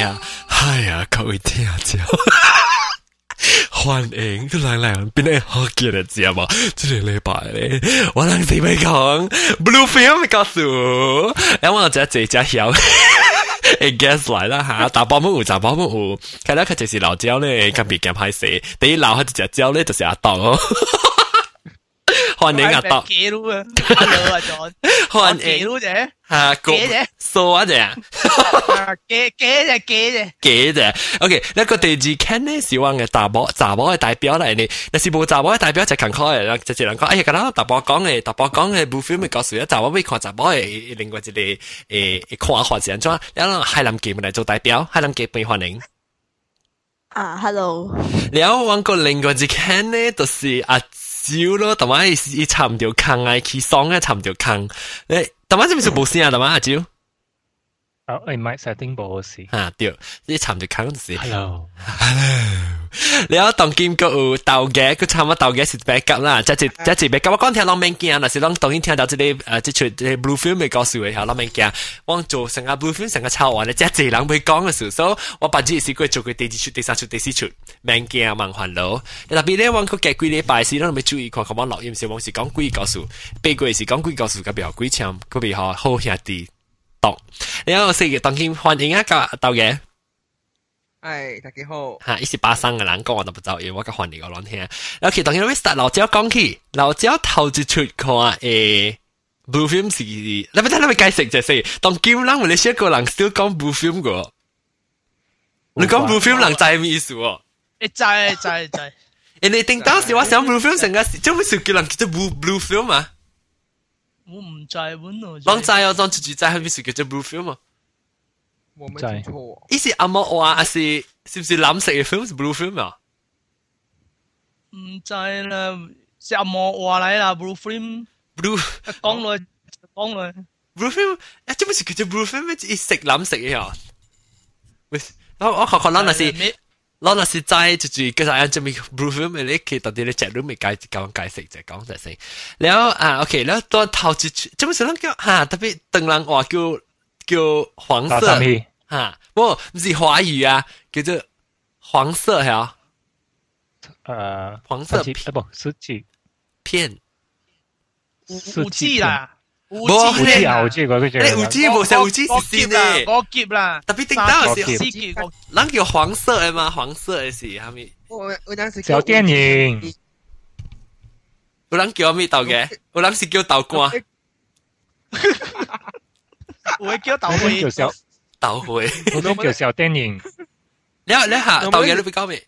呀，哎呀，各位听者。欢迎都嚟嚟边啲好嘅日子啊嘛！即系礼拜咧，我谂死咪讲 Blue Film 告诉我，因为我只只只晓。诶 guess 嚟啦吓，大波冇大波冇，睇咧佢就是老椒咧，特别惊拍死。第一老佢只椒咧就是阿当咯。 欢迎阿当。记录啊，hello 啊 John。欢迎。记录啫。吓，记啫。数啊啫。记记啫记啫。记啫。OK，一个第二 can 咧是话嘅大波大波嘅代表嚟呢，但是冇大波嘅代表就近开啦，就只能讲，哎呀，咁啦，大波讲嘅大波讲嘅部 film 咪告诉一大波未看大波嘅另外一个诶看法是安怎？然后海南记咪嚟做代表，海南记俾欢迎。啊，hello。然后揾个另外一 can 咧，就是阿。 少咯，同埋伊插唔条坑啊，佢爽啊插唔条坑。你同埋这边是冇声啊，同埋阿蕉。哦，诶，唔系 setting 冇事。啊，对，你插唔条坑就是。Hello，Hello。你有当剑个有豆嘅，佢差唔多豆嘅是 backup 啦，即系即系 backup。我讲听老明镜，嗱是讲当然听到即系诶即系即系 blue film 咪告诉佢下老明镜，我做成个 blue film 成个抄完咧，即系济人会讲嘅时候，我把自己试过做佢第二出、第三出、第四出， 明镜盲环路。特别咧，我佢几几礼拜时，都咪注意看，咁我录音时，我是讲鬼告诉，八个是讲鬼告诉，嗰边有鬼枪，嗰边好好兄弟读。然后四个当剑欢迎一个豆嘅。哎，大家好。吓，一时巴生嘅人讲我都不知道，因为我个换嚟个乱听。尤其当然会 start 老椒讲起，老椒头一出看诶 blue film 是，你咪睇你咪解释就系，当剑人你写个人少讲 blue film 个，你讲 blue film 人知咩意思喎？ 诶，知知知。人哋听当时我想 blue film 成个，做咩事叫人叫做 blue blue film 啊？我唔知喎，我知啊，当自己知系咩事叫做 blue film 啊？我没听错。伊是阿莫话，还是是不是蓝色嘅 film 是 blue film 啊？唔知啦，是阿莫话嚟啦，blue film。 blue 讲来讲来。 blue film，诶，做乜事叫做 blue film？咩？一色蓝色嘅啊？喂，我我 老那是在就是跟就样这么 proof 咪你，去到底咧介绍咪解讲解释在讲在先。然后啊，OK，然后到头一句，这么是叫哈？特别等人话叫叫黄色哈，不不是华语啊，叫做黄色哈。呃，黄色片不，十几片，五五 G 啦。五 G 啊，五 G 嗰個叫，你五 G 冇成五 G 是先咧，我劫啦，特別頂到是，人叫黄色嘅嘛，黄色嘅是係咪？我我當時小電影，有人叫咩豆嘅？有人是叫豆乾，會叫豆乾。豆會，我都叫小電影。你你下豆嘢你會講咩？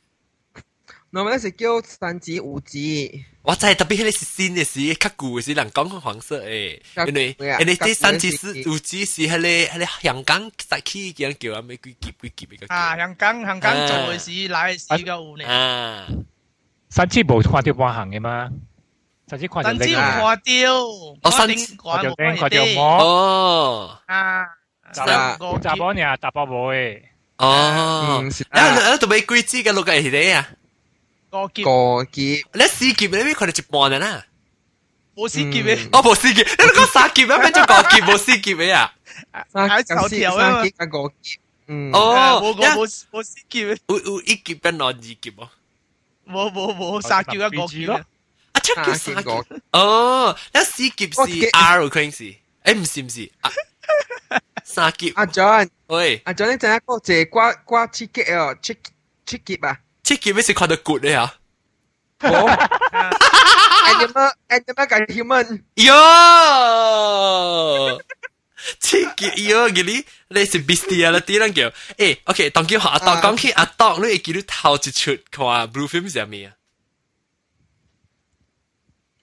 我们是叫三级五级。我真系特别系是新嘅事，较旧嘅事人讲黄色诶，因为因为啲三级是五级是系咧系咧香港实起嘅叫啊咩几级几级嘅。啊，香港香港做嘅事来时嘅有呢。啊，三级冇看到半行嘅嘛？三级看到。三级看到，我三级看到电看到冇。哦。啊。杂杂波呢？杂波妹。哦，啊，啊，做咩鬼子嘅六个系你啊？ 个劫，个劫，你四劫你咩？佢哋一半嘅啦。冇四劫嘅，哦，冇四劫，你讲三劫啊？咩叫个劫冇四劫嘅啊？三九条啊，三劫一个劫。嗯，哦，冇冇冇四劫嘅，有有一劫跟两二劫哦。冇冇冇三劫一个劫咯。啊，出劫三劫。哦，一四劫是 R 佢是，诶唔是唔是。三劫。阿 John，喂，阿 John 你阵一个借挂挂七劫哦，七七劫啊？ 七劫咩是看到 good 咧吓？冇，animal animal 跟 human。哟，七劫哟，嗰啲你是 bestiality 啦叫。诶，OK，当叫学阿当讲起阿当，你会记得头一出看 blue film 系咩啊？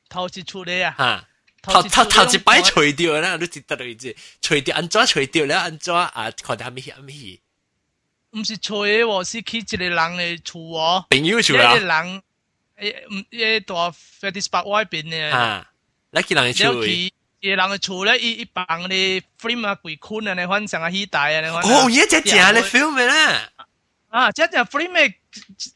头一出咧啊？吓！头头头一摆除掉啦，你记得你知？除掉安怎除掉咧？安怎啊？看到咩咩 戲？唔是除嘅喎，是去一个人嘅厝喎。朋友厝啦。一个人诶唔誒大 Fetish Park 外边嘅。啊，你去人嘅厝。一個人嘅厝咧，伊伊放咧 film 啊、鬼坤啊，你反正啊起大啊，你反。哦，而家正嘅 film 啦。啊，即係 film 嘅，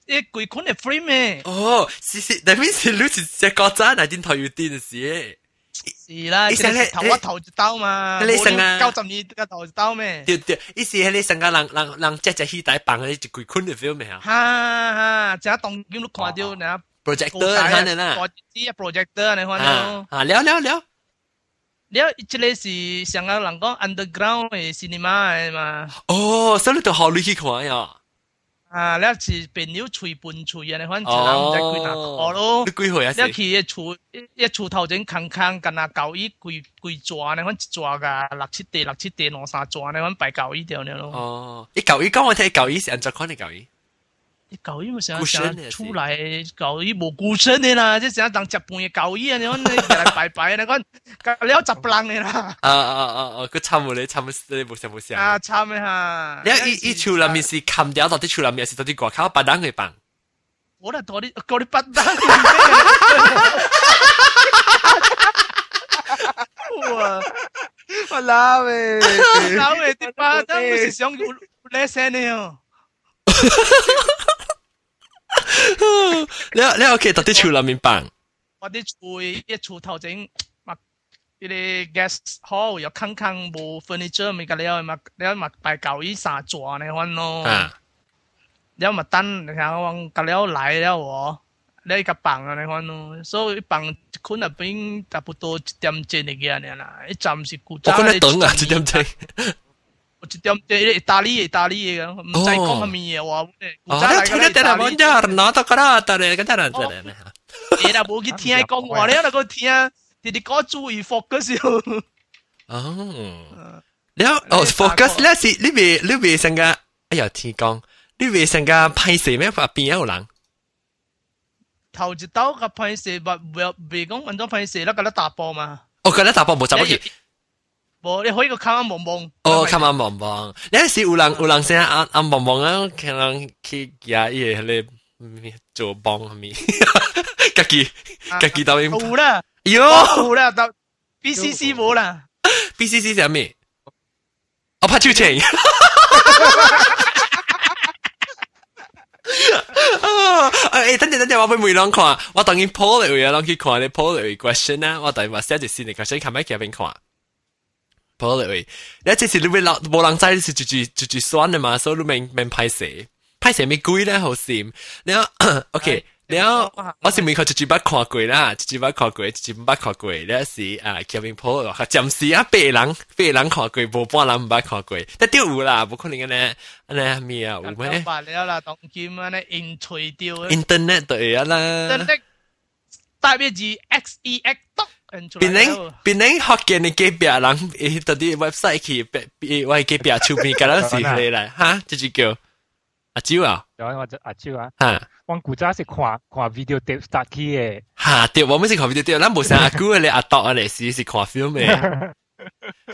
誒鬼坤嘅 film 嘅。哦，是是，那邊是你是只國家，那點頭要電視。是啦，你成日头一头一刀嘛，你成啊九十二个头一刀咩？对对，伊是迄个成个人人人只只戏台放嗰啲一鬼坤嘅 film 咩啊哈哈，只当见都看到你，projector 睇你啦，我知 projector 你看到啊。啊了了了，你一个是上个人讲 underground 嘅 cinema 嘅嘛，哦，所以你都好你去看呀， 啊，你是朋友隨伴隨啊，你看一人唔知幾哪個咯你。幾歲啊？你去一锄一厝頭前空空，干那舊衣規規抓，你看一抓噶六七地六七地两三抓，你看擺舊衣掉你咯。哦，你舊衣講我睇舊衣是按照看你舊衣，你旧衣咪成日古身成日出来旧衣冇顾身嘅啦，即成日当食饭嘅旧衣啊！你看你日嚟摆摆，你看你有十人嘅啦，啊啊啊啊，佢差唔多你差唔多你冇想冇想。啊惨嘅吓！你一一厝内面是冚掉到啲厝内面是到啲外口白灯嘅棒。我嚟多啲多啲不单。哇！我拉喂，搞嘅啲巴单咪是想叻声嘅哦。 你你屋企到啲厝内面棒。我啲厝一厝头前，嘛，呢啲 guest hall 有坑坑冇 furniture 咪个了嘛，了嘛摆旧衣三座你看咯，啊，了嘛等你看我个了来了喎，了一个房啊你看咯，所以房一困入边差不多一点钟嚟嘅啦，一站是古我觉得等啊，一点钟。 我一点点意大利意大利嘅，唔使講乜嘢話。哦，你聽得聽得問咗，攞到個啦，但係嗰啲人真係咩？你啦冇去聽講話，你啦個聽，你哋講注意 focus 喎。哦，你哦 focus 咧是你未你未成個，哎呀天公，你未成個拍攝咩？邊有人？頭一刀個拍攝，唔唔講揾咗拍攝啦，嗰啲打波嘛。哦，嗰啲打波冇走乜嘢。冇，你可以个看下望望。哦，看下望望，有时有人有人成日按按望望啊，可能去呀嘢咧做帮系咪？家己家己抖音，冇啦，哟冇啦，但 BCC 冇啦。 ，BCC 系咩？我拍超情。啊！诶，等阵等阵，我俾梅朗看，我等于 po 嚟嘅，谂去看你 po 嚟嘅 question 啦，我等于话写住先嚟 question，看咩嘅边看。 坡了喂。那这是你们老无人知，你是就就就就算了嘛，所以你免免拍摄，拍摄咪贵咧，好心。然后 OK，然后我是咪靠就就捌看过啦，就就捌看过，就就捌看过。那是啊，前面坡咯，暂时啊，白人白人看过，无半人毋捌看过，但丢有啦，无可能个呢，安尼咩啊，有咩？白了啦，当今安尼因吹掉。Internet 对啊啦。Internet 代表是 X E X 多。变能变能学见你几别人诶，到啲 website 去别为几别出面，咁样是嚟啦，哈，这就叫阿蕉啊，有我就阿蕉啊，哈。我古早是看看 video tape start 起嘅，吓对，我们是看 video 对，咱冇成阿姑你阿读啊嚟是是看 film 嘅。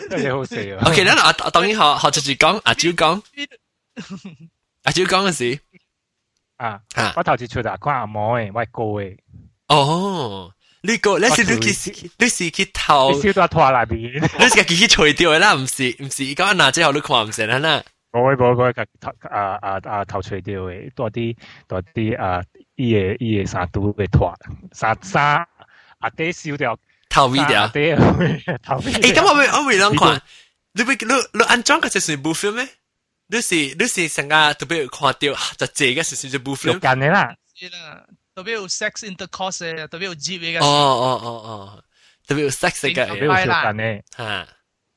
真系好笑啊。 OK，咱阿当然学学住住讲，阿蕉讲，阿蕉讲嘅事啊，啊，我头次出嚟看阿毛嘅，我系高嘅，哦， 呢个你是你去你是去头，你笑到拖内边，你是自己去除掉嘅啦，唔是唔是，讲嗱之后你看唔成啦。我我我头啊啊啊头除掉嘅，多啲多啲啊伊嘅伊嘅衫都会拖，衫衫阿爹笑掉。头 video，诶，咁我咪我咪谂看，你会你你安装嘅就算部 film 咩？你是你是成个特别看掉就这个是算部 film。近嘅啦， 特別有 sex intercourse 嘅，特別有 G 嘅。哦哦哦哦，特別有 sex 嘅，特別有近嘅，嚇。啊，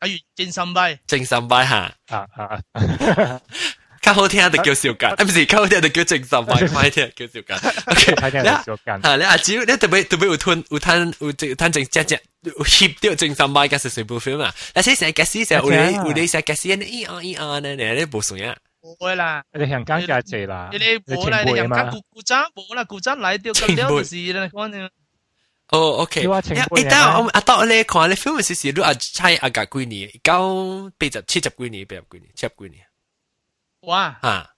如正心拜，正心拜嚇。啊啊，較好聽就叫小間，啊唔是較好聽就叫正心拜，快聽叫小間。OK，睇聽小間。嚇你阿蕉，你特別特別有吞有吞有正吞正只只翕掉正心拜嘅是全部 film 啊！但係成日解釋成有你有你成日解釋你咿啊咿啊呢，你你冇送呀？冇啦，你香港就系啦，你冇啦，你香港古古仔冇啦，古仔嚟掉咁了就是啦，讲你。哦，OK。诶，但我阿当你看你 film 时时都阿猜阿格几年？九八十七十几年，八十几年，七十几年。哇！啊！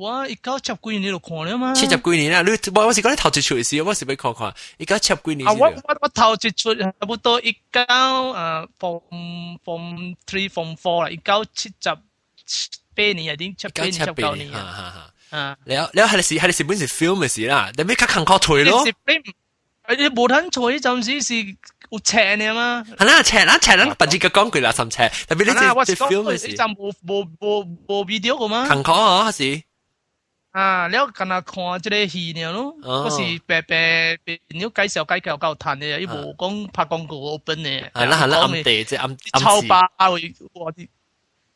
哇！一九七几年你就看了嘛？七十几年啦，你我我是讲你头一出时，我是要看看，一九七十几年。啊！我我我头一出差不多一九诶 form form three form four 啦，一九七十 八年啊，点七八年七九年啊。啊！你你系你是系你是本是 film 嘅事啦，你咩卡坑靠除咯？你冇睇错，暂时是 有车呢嘛。系啦，赤啦赤啦，不知个讲句啦，甚赤，特别啊，我呢只是讲 film 你嘅时，阵无无无无 video 个嘛。坎坷啊，系啊，了敢若看即个戏呢咯，哦嗰是白白白鸟介绍介绍够弹嘅，伊无讲拍广告 open 嘅。系啦系啦，暗讲地即系暗超暗示，爆会我啲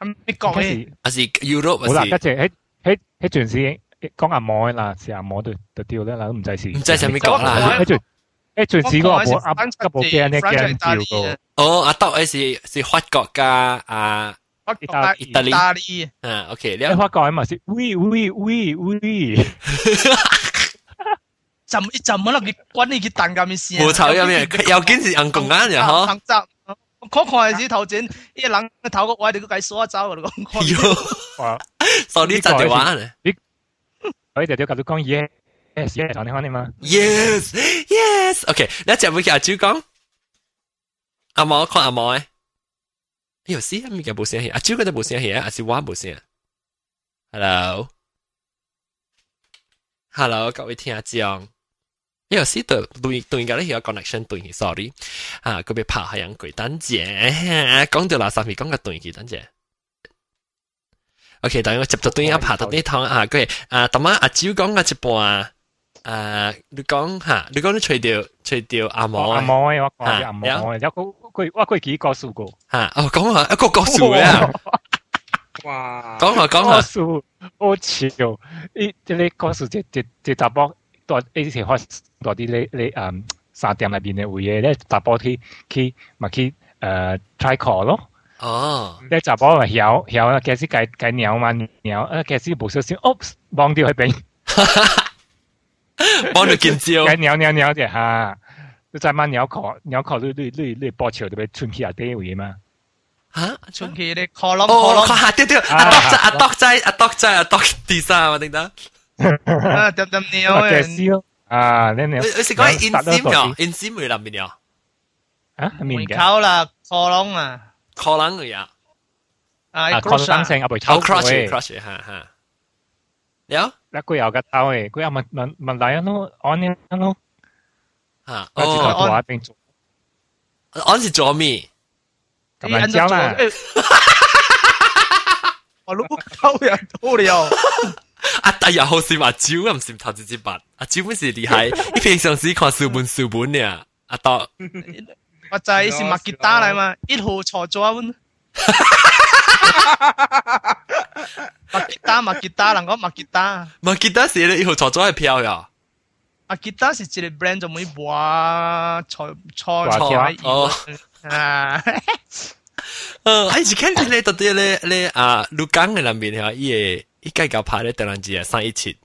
咪？系咪讲嘅？嗰时还是 Europe 好啦，还是跟住喺喺喺阵时讲阿莫啦，是阿莫对对掉咧，嗱都唔制事。唔知系咪讲啦？喺阵喺阵时嗰个部噏嗰部机咧惊叫个。哦，阿德诶是是法国加啊法国意大利，啊，OK，你了。法国咪是喂喂喂喂，浸一浸可能佢滚你佢蛋咁嘅先。冇错，有咩？又坚持硬共眼嘅嗬。 行集。我看嘅时头前，呢个人头个位你都计锁走嘅，你讲。哟，哇！所以就就玩咧。所以就就咁讲 yes yes yes，讲你讲你嘛。 Yes, yes. OK，你一只会叫阿主讲。阿毛看阿毛诶。哎呦，死啊！咪嘅冇声气，阿主嗰度冇声气啊，还是我冇声？Hello。Hello，各位听众。 哎呦，死对对对，而家咧有 connection 对起，sorry。啊，佢被拍系人鬼等姐，讲到垃圾咪讲个对起等姐。OK，等我接咗对一拍到呢趟啊，佢啊，咁啊阿蕉讲嘅一半啊，你讲吓，你讲你除掉除掉阿毛阿莫我讲阿莫，啊有个佢我佢几个数个。吓，哦讲下一个个数嘅啊，哇！讲下讲个下，数好笑，呢即系个数即即即搭波多呢时开 多啲你你诶三点入边嘅会嘢咧，搭波去去咪去诶 try call 咯。哦，你集波咪晓晓啦，其实计计鸟嘛鸟，啊其实无小心，oops 忘掉去边，帮你见招，计鸟鸟鸟啫吓。你再问鸟壳鸟壳，你你你你波潮特别春起下啲会嘛？吓，春期你 call 窿哦， call 看下掉掉，阿笃仔阿笃仔阿笃仔阿笃第三啊，定得？窿，啊点点鸟我嘅嘅，知咯， 啊你你你你是讲 insim 咗，insim 会入面咗啊面门嘅，口啦 call 窿啊， ，call 冷嘅呀，啊啊 cross 扩啊灯性阿背哦抽 crush 嘅， crush 吓吓，有一个有嘅兜嘅，佢又问问问大人咯，按呢咯，吓，我自己哦，做下并做，我是做咩？咁样之后啦，我都沟人到了， 阿大日好是话招啊，唔是头直接白，阿招本是厉害，你平常时看书本书本嘅，阿笃。我就系是麦吉打嚟嘛，一号错咗温。麦吉打麦吉打，人讲麦吉打，唔记得是你以后坐咗系票呀。麦吉打是一个 brand 就每话错错错错哦啊，嗯，哎，是看你咧到底咧咧啊，鹿港嘅里面吓，伊 个伊计较拍咧第两字啊，三一七。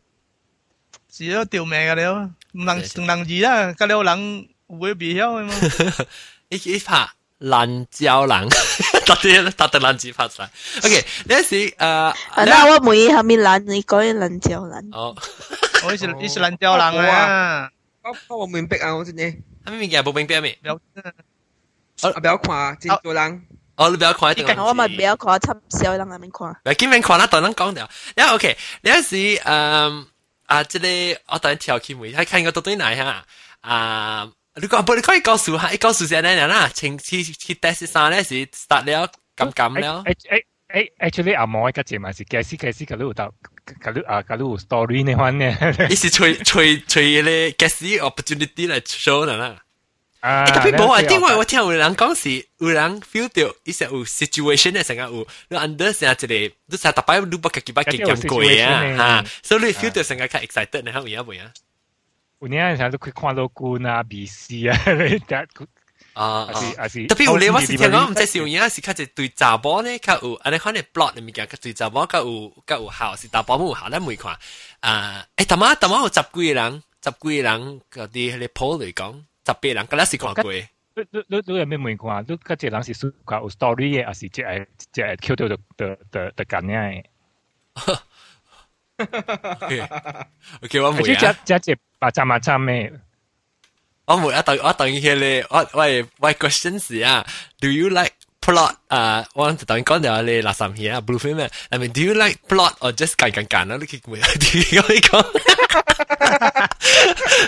是都掉命嘅了，唔能唔能二啦，嗰两人会别晓嘅嘛。伊伊拍烂胶人，到底咧到底烂字拍晒。OK，呢一时诶，啊，那我每下面懒，你讲懒就懒。哦，我是你是烂掉人啊，我我明白啊，我真系，系咪物件冇冰冰咩？有我不要看真多人， 哦，你不要看一定。我咪不要看插小人那边看。嗱，见面看啦，等阵讲掉。因为 OK，呢一时诶啊，即系我等条片会睇看个到底嚟吓啊。你讲不？你可以告诉下，你告诉先咧啦，前次去 test 三咧是 start 了咁咁了。诶诶诶，actually 阿莫嘅节目是解释解释，佢都有到，佢都啊佢都有 story 呢款嘅。伊是随随随咧 guess opportunity 嚟 show 啦。 啊，诶，特别冇啊，因为我听有人讲是有人 feel 到，伊是有 situation 咧，成日有你 under 成日一个，你成日特摆你不自己把经验过啊，吓，所以你 feel 到成日较 excited 咧，系咪啊？会啊？有啲人都佢看到官啊、BC 啊，你得啊还是还是特别有你我是听讲，唔知是有影是较一对查甫呢，较有安尼款嘅 plot 嘅物件，较对查某较有较有效，是查甫冇有效，咱未看啊。诶，头晚头晚有十几个人，十几个人嗰啲迄个 poll 嚟讲， 十八人，嗰阵是看过。 你你你你有咩问看？你嗰只人是属讲有 story 嘅，还是只系只系 Q 到就就就就咁样嘅？ OK，我而且每啊，只只只白针白针咩？我每啊等我等佢咧，我喂喂 question 是啊，Do you like plot 啊？我等于讲咗你垃圾嘢啊，blue film 咩？I mean，Do you like plot or just 拣拣拣啊？你佢每点讲你讲？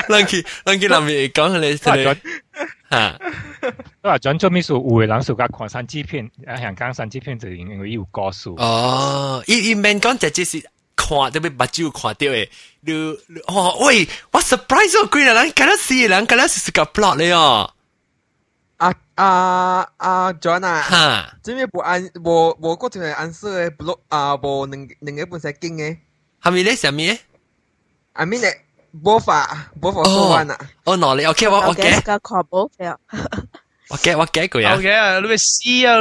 人佢人佢谂嘢讲你都话你咗吓。都话准做咩数？有嘅人属讲看三级片，啊香港三级片就因为有歌数。哦，伊伊免讲，就只是看特别目睭看到诶，你你哦喂，我 surprise 我几个人，咁样是人，咁样是个 plot 嚟哦， 啊啊啊，John 啊，哈，这边无按无无嗰条系 answer 嘅 block 啊，无两两个本身经嘅系咪咧？什么？ ，I mean 诶，无法无法说完啊，哦，嗱你 OK，我我 guess 嘅，个跨步嘅，我嘅，我嘅佢啊好，嘅啊，你咪试啊，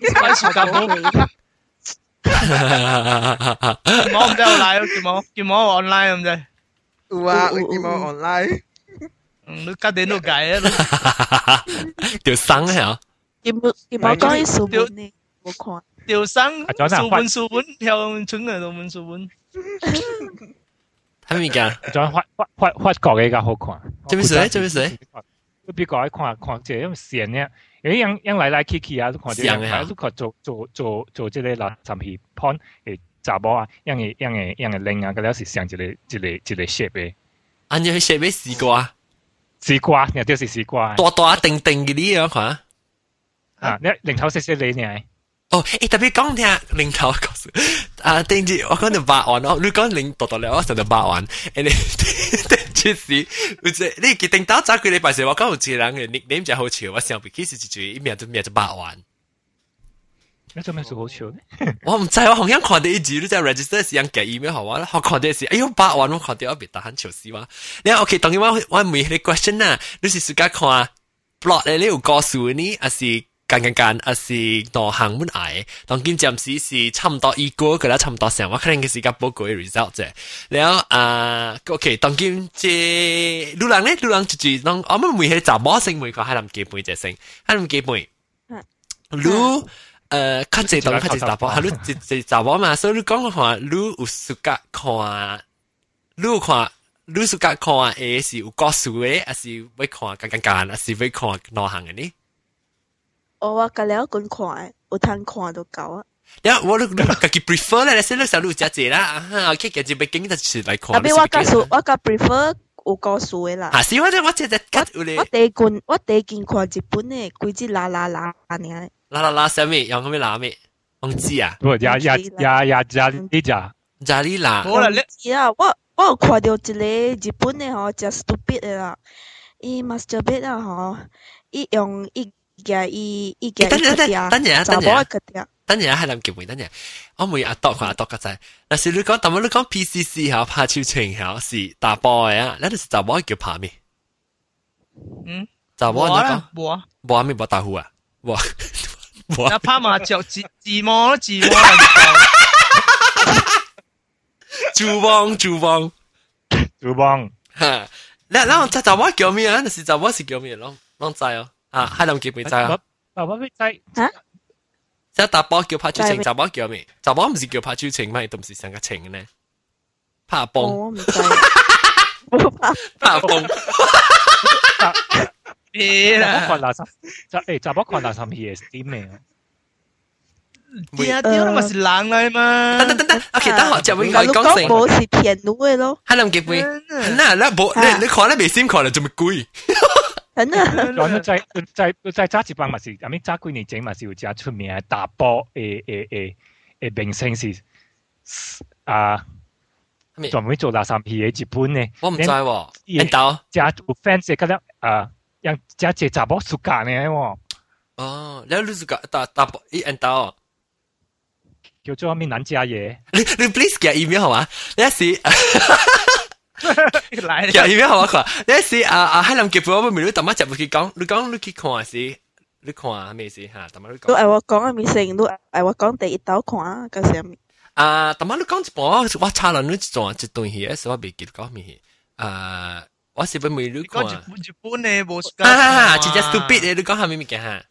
你开始夹冇，剑网唔知有赖咯，剑网剑网 online 咁啫，有啊，有有你见冇 online， 嗯，你家電都計啊，條生係劍劍我講啲數本呢，冇看。調生啊仲有數本數本向春嘅數本數本，係咪㗎？仲法法法法國嘅較好看。做咩事做咩事？你比較愛看看這種線呢，因為樣樣來來去去啊，都看這樣，像的啊你看做做做做這個垃圾片 pon 誒查某啊，樣嘅樣嘅樣嘅領啊，嗰啲是像一個一個一個 shape 嘅按照佢寫俾試過啊，絲瓜，你就是西瓜大大定定嘅啲樣看。啊，你零頭細細你呢？哦，诶特別講聽領頭告訴啊，定住我讲到八萬哦，你讲领多多了，我成到八萬，誒你定住是，唔知你决定打早幾禮拜時，我講有一個人嘅 nickname 就好笑，我上邊其實就一名就名就八萬，你做咩做好笑呢？我唔知我好像看到一字，你在 register 時間寄 email 好啊，我看到是，哎呦八萬，我看到我別打很笑死我，你 OK，當然我我問你 question 啊，你是自家看 plot 咧，你有告訴你，還是？間間間啊是內行本捱，當今暫時是差唔多一個，佢啦差唔多成，我可能嘅時間報告嘅 result 啫。然後啊，OK，當今即路人咧，路人就住當我們每係查某性每個係諗幾倍隻性，係諗幾倍。路诶，较济当较济查甫，系路一一查某嘛，所以你讲嘅话，路有暑假看，路看。你暑假看诶是有故事嘅，还是要看间间间，还是要看内行嘅呢？我话隔了管看，有通看都够啊。呀，我都自己 prefer 咧，你先你小路只只啦，啊，OK，嘅就俾经就出嚟看。特别我告诉我个 prefer 有故事嘅啦。吓，是我我只只吉有咧我。第一件我第一件看日本嘅，规只啦啦啦呢。 啦啦啦，什么？用咁样啦咩？忘记啊？不，呀呀呀呀呀呢只。咋哩啦？好啦，你是啊，我我有看到一个日本嘅吼，真 stupid 嘅啦。伊 masturbate 啊吼，伊用伊嘅伊伊嘅等阵等阵等阵啊查某等阵啊嘅条。等阵啊，系谂结尾，等阵。我每阿多看阿多个仔，但是你讲，但系你讲 PCC 吓拍超情吓是打波嘅啊，你哋是打波叫拍咩？嗯，打波你讲冇啊，冇啊，冇啊咩冇打呼啊？冇 冇啊？那拍麻雀自自摸咯，自摸。珠帮珠帮主帮吓，你你即打波叫咩啊？但是打波是叫咩？啷啷知啊？啊，系谂结尾知啊？啊，我未知。即系打波叫拍超情，打波叫咩？打波唔是叫拍超情咩？都唔是成个情呢？拍哦，崩我唔知。冇拍。拍崩。 别查某啦，看垃圾，查诶查某看垃圾片系点嘅？啲啊啲都咪是人嚟嘛。等等等等，OK，等我就会但系讲成。冇是骗女嘅咯，系谂结尾，嗱，你冇你你看咧未先看咧，做咩贵？真啊！咁你再再再揸一帮嘛是，咁样揸几年前嘛是有只出名嘅打波诶诶诶诶明星是啊，咩专门做垃圾片嘅日本嘅。我唔知喎，连印度只有 fans 觉得啊， 让只只查某暑假呢喎，哦，你你是个打打波一印度，叫做咩男家嘢。你你 please 寄 email 好嘛？你一时嚟寄 email 好嘛？佢话你一时啊啊，喺谂结尾我咪你特乜就会讲，你讲你去看时，你看咩事吓？特乜你讲都系我讲嘅面性，都系我讲第一道看啊，嗰时咪啊，特乜你讲一半，我查人你一段一段戏，系我未记得讲咩戏啊。 我是不没看。讲。哈哈哈，直接 stupid 的，你讲下咪咪哈。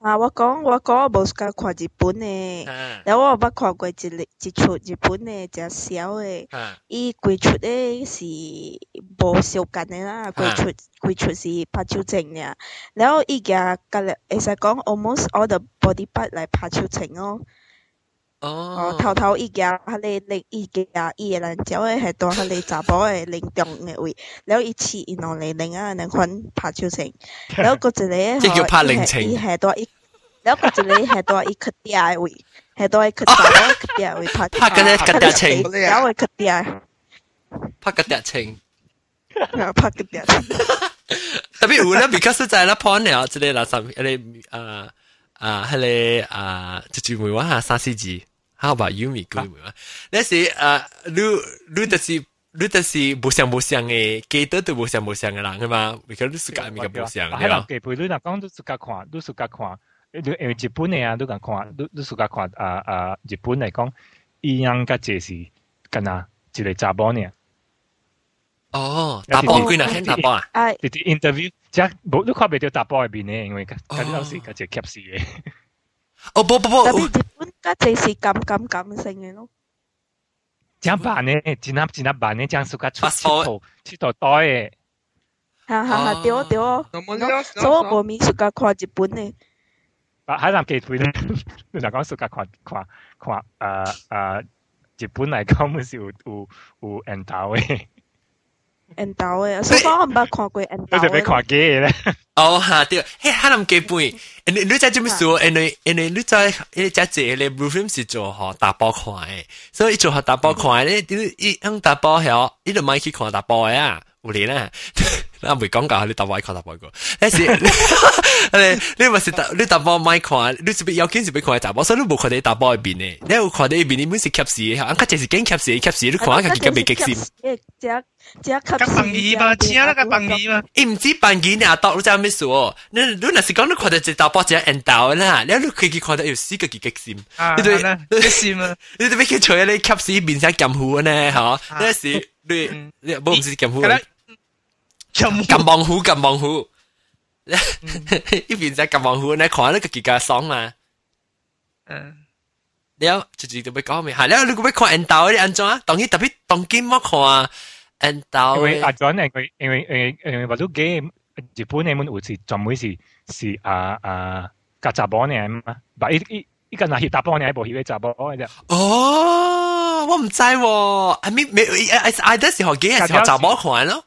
啊，我讲我讲无斯看日本的，然后我捌看过一一出日本的，只小的，伊贵出的是无少间的啦，贵出贵出是拍手情俩，然后伊家个咧，会使讲 almost all the body part 来拍手情哦。哦，哦，头头伊夹迄个另伊夹伊个人招诶系当迄个查甫诶领中嘅位，然后伊似伊两嚟领啊，两款拍手证，然后个一个即叫拍领情伊系当伊，然后个一个系当伊佢嗲嘅位，系当伊佢查某佢嗲嘅位拍拍嗰啲佢嗲情然后佢嗲，拍个特情。拍佢嗲，特别有咧，because 就系啦，point 了，即系啦，上面你啊 啊，系咧啊，就专门玩下沙四子。How about you, Miku？那是啊，你你就是你就是不想不想诶，记得都不想不想嘅啦系嘛？你讲你是讲咩嘅不想？系啦，基本你若讲都是你看，都是甲看。因为日本诶啊，都甲看，都都是甲看啊啊！日本来讲，伊样甲这是干哪？一个查甫呢？哦，查甫归哪？查甫啊？啊，你 interview。即系冇你看唔到答波入边咧，因为嗰嗰啲老师嗰只 cap 事嘅。哦不不不，特别日本家这是咁咁咁性嘅咯，真办呢，真啱真啱办呢，将自家出 Passport 出头出头袋嘅。哈哈哈，对哦对哦，那么了，所以我无面自家看日本嘅，啊，喺南记背咧，你就讲自家看看看诶诶日本嚟讲，咪是有有有缘投嘅， 印度嘅，所以我唔捌看过印度嘅。你就俾看机嘅咧。哦哈对，嘿，哈林基本，你你在这边说，因为因为你在你在这里 blue film 是做学打波看嘅，所以做学打波看嘅，你你你响打波系，你就买去看打波嘅啊， 有你啦。我未讲过，你打波看打波个，但是你你咪是打你打波买看，你是俾有件事俾看打波，所以你冇看你打波入边嘅，你有看你入边你本是 cap 事，啊，佢就是惊 cap 事 cap 事，你看下佢嘅未激心。只只吸甲放鱼嘛，请啦甲放鱼嘛，伊毋止扮见啊，到你知咩事哦？你你若是讲你看到一大波只人道啦，你你佢佢看到有四个几激心，啊，你对呢，一线啊，你对俾佢除咗你吸死面晒揿虎呢吓？呢时你嗯你冇唔知揿虎 咁，咁揿望虎揿望虎，呢边仔揿望虎呢，看呢个几架爽嘛？嗯，你有直接就俾讲咩？系你你俾看人道你安怎啊？当然特别当今冇看人道因为阿嘅， John 因为因为因为因为话都几日本嘅门有时专门是是啊啊夹杂波呢嘛，但系依依个系搭波呢，部戏嘅杂波嘅啫。哦，我唔知喎，I mean 未，I I 嗰时学几日时学杂波看咯。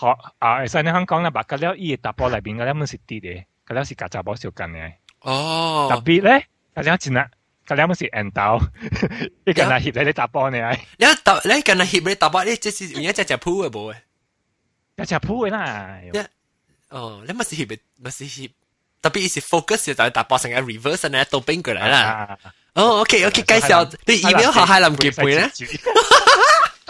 学啊，所以你香港咧，白嗰啲依搭波里边嗰啲门是啲嘅，嗰啲是夹杂波少紧嘅。特哦，别咧，嗰啲前啦，嗰啲门是硬豆，依个系协你啲搭波呢，你搭你近日翕你搭波，你即是而家只只铺嘅冇嘅。一只铺嘅啦。哦，你咪是翕咪是翕，特别是 focus 就系搭波成个 reverse 呢，倒边过嚟啦。啊，哦，OK OK，介绍你 email 学海南结伴咧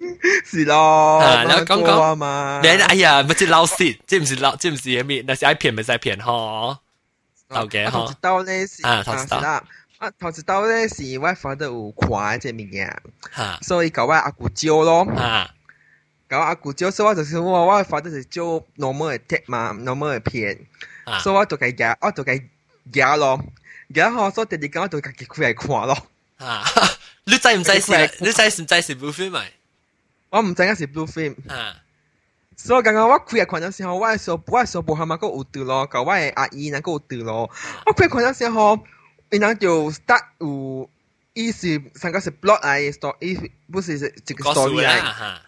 是咯，啊你講講啊嘛，你哎呀，乜即撈蝕，即唔是老，即唔是嘢咩？那是愛騙咪使騙嗬。豆嘅我頭一嗬，刀咧是，啊頭一刀是啦，啊頭一刀咧是我 father 有看即物件，嚇所以搞我阿姑招咯。嚇搞阿姑招，所以我就是我我發得是招 normal 嘅 take 嘛，normal 嘅片，嚇所以我就計夾，我就計夾咯，夾好，所以第二間我就家己開嚟看咯。啊，你知唔知是？你知唔知是 blue film 咪？我唔知影是 blue film，吓所以刚刚我开嚟看嘅时候，我系小我系小部系咪个有对咯，搞我系阿姨能够有对咯。我开看嘅时候，然后就 start 有，伊是三个是 plot 嚟，story 不是是一个讲 story 啦嚟，吓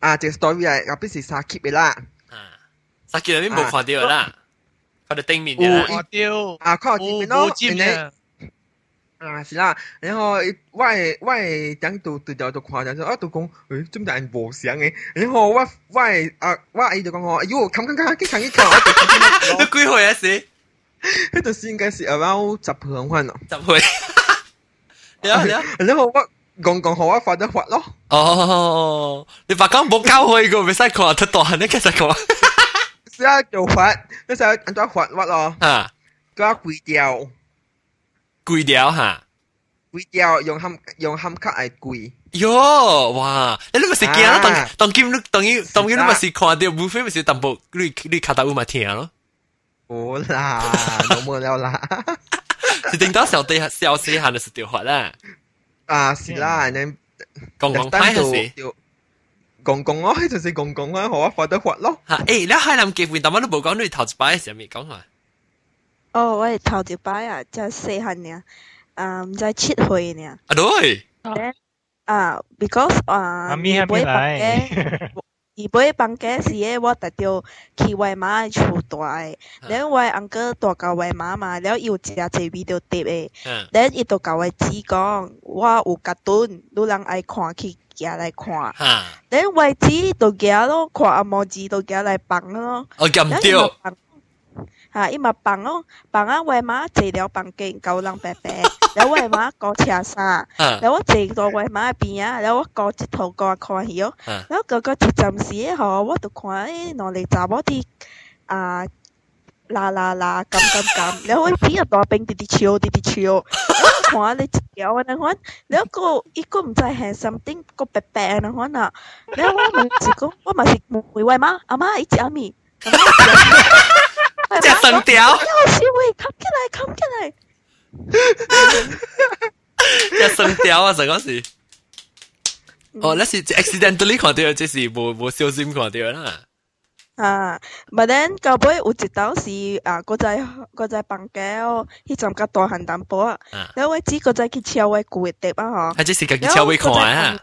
啊，一个 story 嚟，后边是三 keep 嘅啦。吓，实见你冇看到啦，佢哋顶面嘅有啦。我丢，啊，看到前面咯，冇尖然后嘅， 啊是啦，然后我系我系等到对就就看就啊，就讲诶，点解人无相嘅？然后我我系啊，我阿姨就讲我，哎呦，冚冚冚，几冚几冚，我就睇你几岁啊？是？嗰阵时应该是 around 十岁款咯。十岁。了了。然后我讲讲好我发得发咯。哦，你把讲冇教会个，未使看得大，你其实讲。是啊，做发，你就按照发发咯。啊，个贵掉。 贵掉吓。贵掉用冚用冚卡系贵。哟，哇！你你咪是惊啦，当当今你当今当今你咪是看到无非咪是淡薄，你你卡到有咪听咯。冇啦，冇冇了啦。是顶到小弟小细汉的是条法啦。啊，是啦，你公公派系是。公公咯，就是公公啊，我发得发咯。吓，诶，你海南结婚，但我都冇讲你头一摆系咩讲啊？ 哦，我係頭一摆啊，就細漢呢，啊，唔知七岁呢。啊，對。啊，because 啊，咪係咪嚟？伊買房間時誒，我特着去外媽厝住誒，然後我阿哥住到外妈嘛，然後伊有食濟 video 碟誒，然後伊就甲我姊讲，我有甲頓，有人爱看去行来看，然後我指就行咯，看阿毛子就行来帮咯，我撳掉。哈，伊嘛放哦，放啊外妈坐了房间，高人白白，然后外妈搞车衫，然后我坐到外妈边啊，然后我搞一头搞看戏哦，然后个个一阵时吼，我都看诶，两里查某的啊？啦啦啦，咁咁咁，然后边个大兵滴滴笑，滴滴笑，我看你一条啊，你看，然后个一个唔知系 something 个白白啊，你看啊，然后我咪是讲，我咪是问外妈，阿妈一只阿咪，只阿咪。只神雕。有时会冚起来，冚起来。只神雕啊！成嗰时。哦，那是 accidentally 看到，即是冇冇小心看到啦。啊，but then 到尾有一道是啊，嗰在嗰在房间哦，迄阵较大汉淡薄啊，然后我只嗰在去超位古嘅碟啊，嗬。系即是家己超位看啊。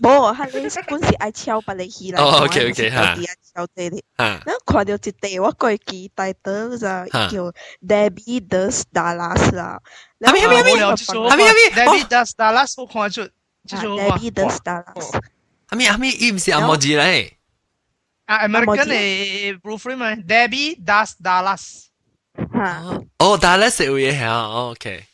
冇，系你本是爱超别你起来。哦，OK OK 吓。超地哩。然后看到一地，我过记带到就叫 Debbie Does Dallas 啦。系咪系咪系咪？系咪系咪？Debbie Does Dallas 我看出，就 Debbie Does Dallas。系咪系咪？伊唔是阿莫字咧。啊，American 嘅 Blue Frame 咪 Debbie Does Dallas。吓。哦，Dallas 有嘢系啊，OK。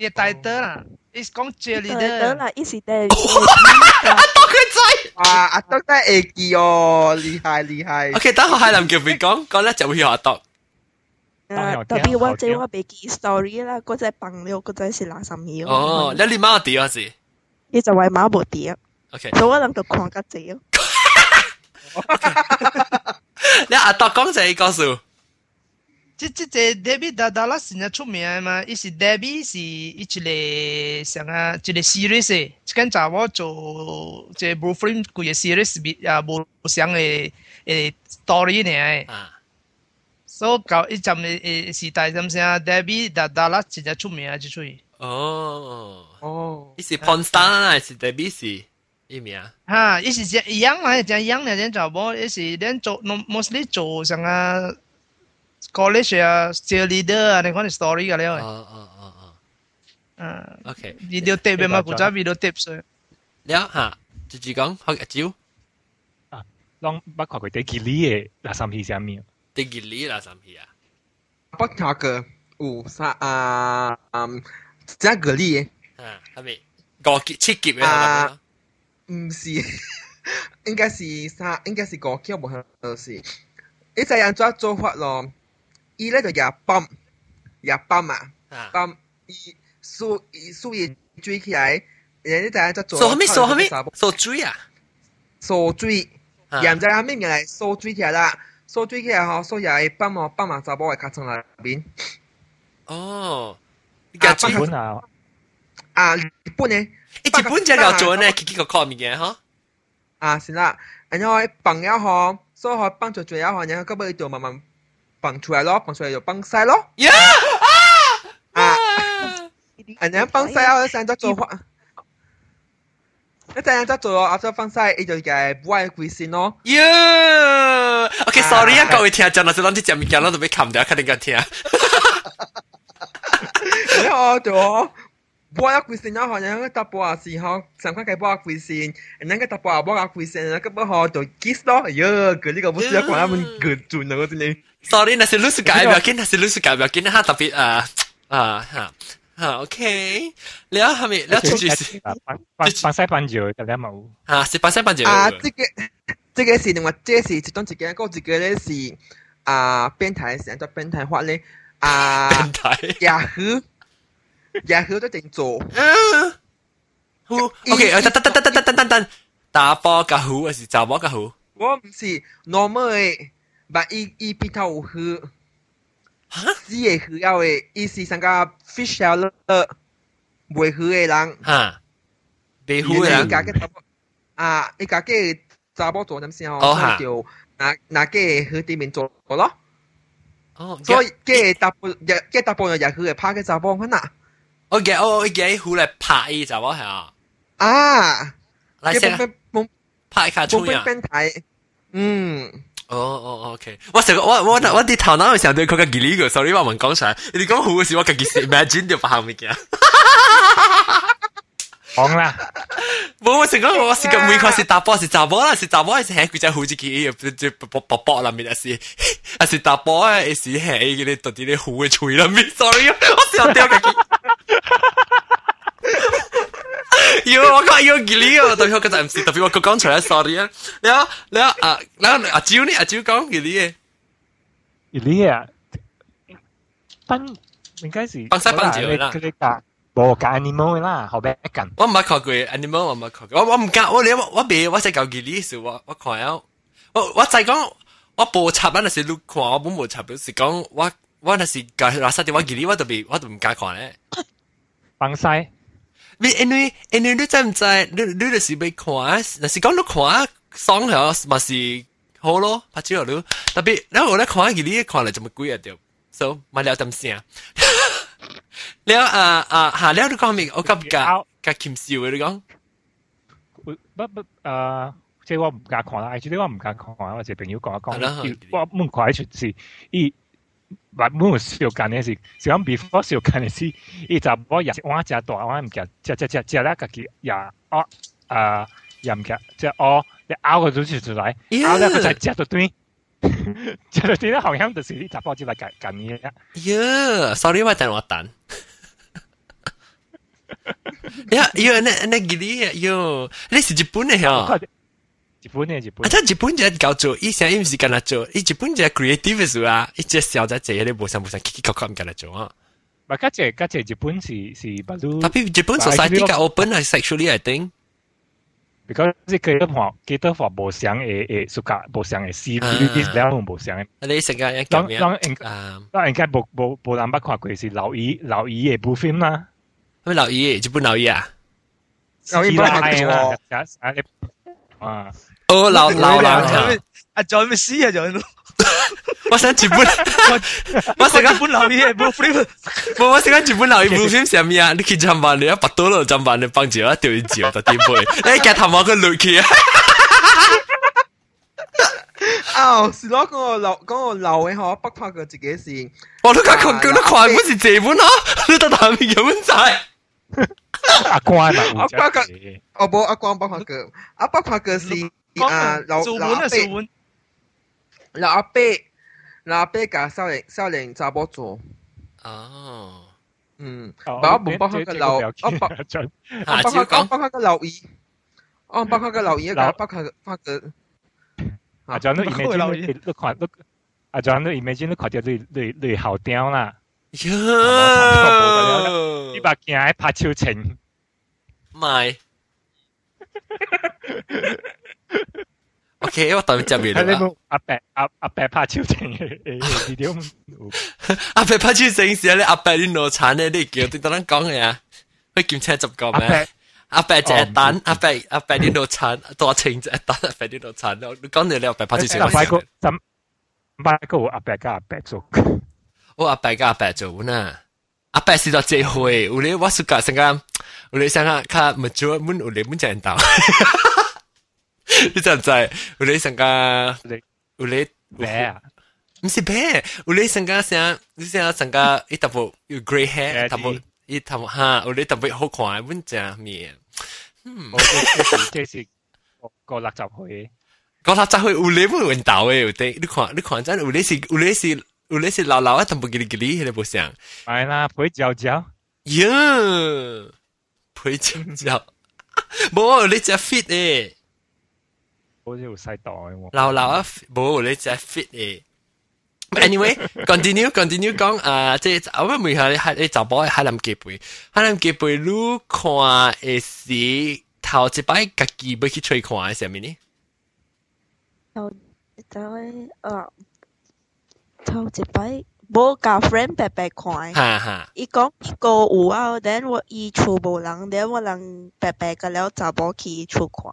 嘅带到啦。is 讲 cheerleader。得啦，一时得。阿多佢仔。哇，阿多真系会记哦，厉害厉害。 OK，等我海南叫佢讲，讲咧就会有阿多。诶，特别我这我未记 story 啦，嗰只笨了，嗰只是垃圾嘢。哦，你你妈啲啊是？你就为妈冇啲啊。 OK，所以我谂就狂吉仔咯。你阿多讲就系告诉。 即即只 Debbie 达达拉是人出名嘛，伊是 Debbie 是一个上啊一个 series 诶，即间查某做即 Blue Film 几个 series 比啊无相诶诶 story 呢诶，所以搞一阵诶诶时代咁声 Debbie 达达拉真系出名啊，即出去。哦哦，伊是 porn star 啦，是 Debbie 是伊名。哈，伊是只一样啦，只样啦，只查某，伊是咱做 mostly 做上啊。 college 啊，cheerleader 啊，你讲啲 story 噶了。哦哦哦哦。嗯。 OK。 video tape 嘛，古早 video tape 所。了吓，直接讲学一招。啊，拢捌看过啲吉利嘅垃圾系啥物？啲吉利垃圾系啊。不睇个有啥啊嗯，真个哩嘅。啊，系咪？五级七级嘅啊？唔是，应该是啥？应该是五级冇系是。你就样做做法咯。 伊咧就入泵，入泵啊，泵伊数伊数嘢追起来，然后你就样做。数咩数咩？数追啊？数追，人就系咩嘢嚟？数追起来啦，数追起来嗬，数又系泵哦，泵埋就帮我卡层内边。哦，日本啊？啊，日本呢？日本就有做呢，几几个方面嘅嗬？啊，是啦，然后泵了嗬，所以嗬泵住最了嗬，然后根本就慢慢。 Pangcuelok, Pangcuelok, Pangselok. Yeah! À, anh em Pangselok sang cho 做法，一陣就做阿咗 Pangsel，呢就係不愛鬼線咯。Yeah! Okay, sorry 啊，各位聽眾，我哋諗住講物件，我都俾冚掉，肯定嘅聽。你好，做。播一句先，然後人家打播啊時候，上塊計播一句先，人家打播啊播一句先，然後不好就 kiss 咯，哎呀，佢呢個不需要講，他們各準啊，我真係。sorry nasi lu suka ai biakin nasi lu suka biakin. Ha tapi ah ah ha. Ha okay. Lihat kami lihat cuci. Bangsai panjio kalian mau ha si bangsai panjio 啊，这个这个是另外，这是其中一个，嗰一个咧是啊变态是按照变态法咧啊变态，Yahoo Yahoo 都定做。OK，等等等等等等等等，打波嘅好，还是打波嘅好？我唔是 ah. eh, eh, normal 嘅。但伊伊比较有去，只会去要诶，伊是参加 fish 了了，袂去诶人，哈，袂去诶人，家个查某啊，伊家个查某做点先哦，就拿拿个去对面做咯。哦，所以个大部也个大部分也去会拍个查某款啊。我嘅我嘅去嚟拍伊查某系啊。啊，嚟先，拍卡出呀。嗯。哦哦，OK，我成个我我我啲头脑嘅时候对佢嘅吉利个，sorry 我问讲出来，你讲好嘅时我自己 imagine 掉白物件。讲啦，冇我成个我是个每个是打波是打波啦，是打波系系佢只好似佢即薄薄薄啦面，系是系是打波系是系嗰啲特啲啲好嘅吹啦面，sorry 我笑掉嘅。 io, io giliyo tapi ko kata MC tapi ko kontra sorry ya ya ya a na a chiu ni a chiu kong giliye giliye 分應該是分曬分字啦，佢哋夾冇夾 animal 啦，後邊一緊。我唔係學過 animal，我唔係學過，我我唔夾，我你我我未，我只教佢呢時我我看啊，我我再講，我冇插，我那是錄看，我冇冇插，是講我我那是教垃圾啲，我佢呢我都未，我都唔加看咧。分曬。你因为因为你知唔知？你你就是要看，那是讲你看爽系嘛是好咯，拍照咯。特别然后我咧看记呢，看嚟就咪贵啊掉，so 买了点声。แล้วอ่าอ่าหาแล้วดูก่อนมีโอ้กับกะกะคิมซิวเลยดูก่อน 不不诶，即系我唔敢看啦。actually 我唔敢看啦，我只朋友讲系啦讲，我唔看一出是伊。 或冇小間嘅是，是講 before 小間嘅是，伊就我日我食大，我唔記，食食食食咧，家己也哦誒，又唔記，即係我你咬個東西出來，咬咧佢就食到端，食到端咧，好像就是啲雜波之類緊緊嘢。呀，sorry 我等我等。呀呀，那那吉利呀，你是日本的呀？日本嘅日本啊，。他日本人搞做，以前伊唔是干那做，伊日本人 creative 数啊，伊只小仔仔你无想无想，奇奇怪怪唔干那做啊。唔系，家姐家姐日本是是不如，但系日本 society 较 open 系 sexually I think。 because 即系几多话几多话无相嘅诶，属价无相嘅事，呢啲两种无相嘅。你成日一当咁样当应啊？当应该冇冇冇人捌看过是留意留意嘅部分啦。咩留意？日本留意啊？留意冇看过啦，啊！ 哦，流流冷茶。啊，仲有咩事啊？仲有。我想全本，我成間本留嘢冇 flip，我我成間全本留嘢冇 flip 成咩啊？你見浸飯你一百多咯，浸飯你幫住我掉字我特點背，你夾頭我個女嘅啊！啊，是攞嗰個流嗰個流嘅嗬，北拍佢自己線。我都講講得快，本是這本咯，你得啖面咁滯。阿關啊，阿關個，我冇阿關北拍佢，阿北拍佢線。啊老老阿伯，老阿伯，老阿伯教少年少年查某做。哦。嗯，我唔幫佢個留，我幫，我幫佢，我幫佢個留意，我幫佢個留意，我幫佢，幫佢。阿張都 imagine 你都看都，阿張都 imagine 都看到你你你好屌啦。你把鏡喺拍超情。咪。OK，我等接面啦。阿伯阿阿伯拍手聲誒，你點？阿伯拍手聲時，你阿伯你攞產咧，你叫啲同人講嘅啊，去檢測執過咩？阿伯就一單，阿伯阿伯你攞產多錢就一單，阿伯你攞產，你講你你阿伯拍手聲。買個怎買個阿伯加阿伯做？我阿伯加阿伯做呢？阿伯是到最後誒，我哋我暑假先講，我哋先講，佢唔做，唔我哋唔正當。你知毋知？有咧参加，有咧咩啊？毋是咩？有咧参加啥？你啥参加？伊淡薄有 grey hair，淡薄伊淡薄哈，有咧淡薄好看，阮正面。嗯，我这是这是五六十岁。五六十岁有咧冇问到诶，有啲你看你看真有咧是有咧是有咧是老老啊，淡薄叽哩叽哩，迄个无像。系啦，陪嚼嚼。哟，陪嚼嚼，冇你只 fit 诶。好似有细袋喎。老老啊，冇你只 fit 诶。anyway continue continue 讲啊，即系我问下你系你查甫海南鸡背，海南鸡背你看诶是头一摆家己要去吹看系啥物呢？头一摆啊，头一摆冇甲 friend 白白看。哈哈，伊讲伊个有啊，等我伊厝无人，等我人白白个了查某去厝看。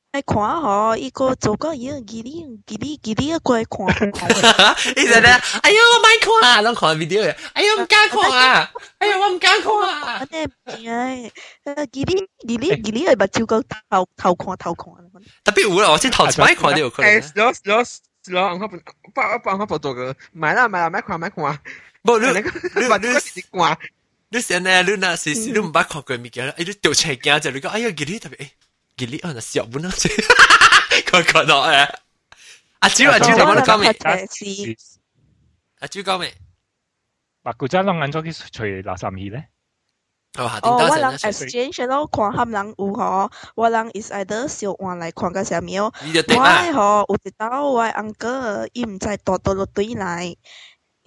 爱看嗬，伊个做个嘢，叽哩叽哩叽哩过来看。伊就咧，哎呦我买看啊，拢看 video 嘅，哎呦唔敢看啊，哎呦我唔敢看啊。我哋诶，叽哩叽哩叽哩，目睭个头头看头看。特别有啦，我先头一摆看到有可能。诶，slow slow slow，我不不不我不做个，买啦买啦，买看买看。冇你你把这个习惯。你先咧，你那是你唔捌看过物件啦，哎你掉出惊就你讲，哎呀叽哩特别 诶。吉利啊，那小本啊，佢讲到诶，阿朱阿朱同我哋讲未？阿朱讲未？白古仔拢安怎去除垃圾米咧？哦，我人 exchange 咯，看他人有嗬，我人 is either 小换来看个啥物？我嗬有一道我 uncle，伊唔知倒倒落堆来，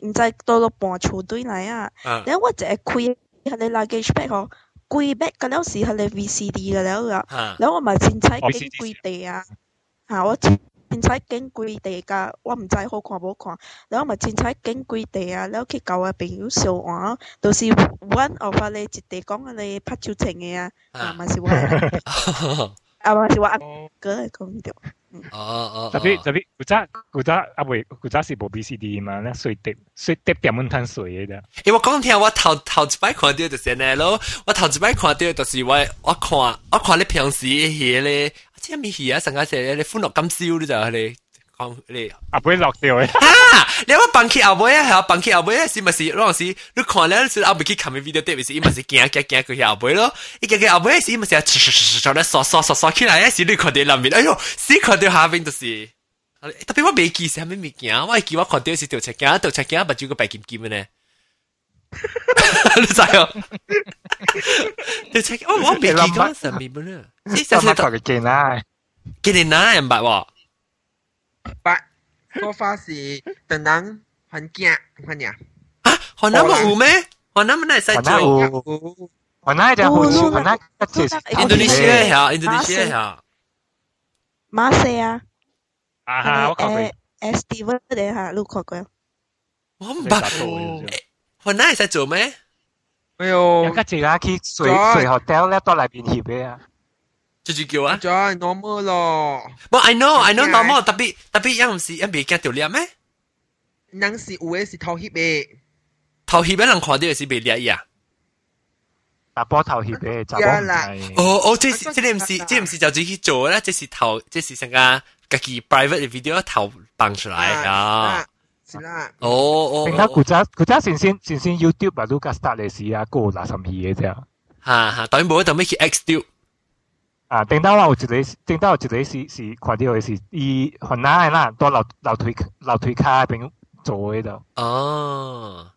唔知倒落搬厝堆来啊，然后我就会开佢哋 luggage bag 嗬。 贵咩？嗰阵时系你 VCD 噶，你都有，我咪先妻经贵地啊，吓我先妻经贵地噶，我唔知好看唔好看，你我咪先妻经贵地啊，你去企旧嘅朋友笑话，都时 one of 你直地讲你拍照情嘅啊，啊，嘛是我啊。嘛是我阿 哥讲唔掂。哦哦，特別特別，古早古早啊未，古早是無 B C D 嘛，那水滴水滴點樣攤水嘅啫。誒，我講聽我頭頭一擺看到就是呢咯，我頭一擺看到就是我我看我看你平時戲咧，即係咩戲啊？成日成日你歡樂今宵咧就係你。讲你阿妹落掉嘅。哈！你话放弃阿妹啊，系放弃阿妹啊，是咪是？嗰阵时你看咧，是阿妹去看嘅 video 碟，咪是伊咪是惊惊惊佢阿妹咯。伊惊惊阿妹是咪是啊？唰唰唰唰咧，刷刷刷刷起来咧，是你看到里面，哎呦，死看到下边就是。特别我未记是系咩物件，我记我看到是条赤镜，条赤镜目睭个白金金嘅呢。你知哦？条赤镜，我我未记讲什么呢？呢就系佢嘅镜啦，镜你哪人白喎？ 八个花是等等很惊，看呀。啊，河南冇有咩？河南冇嚟使做。河南就好少，河南一直印度尼西亚下，印度尼西亚下。马西亚。啊哈，我讲过。诶，Steven 你下，你看过？我唔捌。河南系使做咩？哎呦，有家姐去水水 hotel 咧，多嚟边翕嘅啊。 这就叫啊？就系 normal 咯。不，I know I know normal，特别特别有唔是一未惊掉裂咩？人是有嘅是头翕嘅，头翕嘅人看到嘅是未裂呀。打波头翕嘅就系。哦哦，即即你唔是即唔是就自己做啦，即是头即是成个自己 private 嘅 video 头放出来啊。是啦。哦哦。而家古仔古仔先先先先 YouTube 啊，都加 start 嚟试啊，个嗱十二嘅啫。吓吓，当然冇得咩去 X 掉。 啊，顶到我有一个，顶到有一个是是看到嘅是，伊河南啦，多楼楼推楼推卡边做嘅度。哦，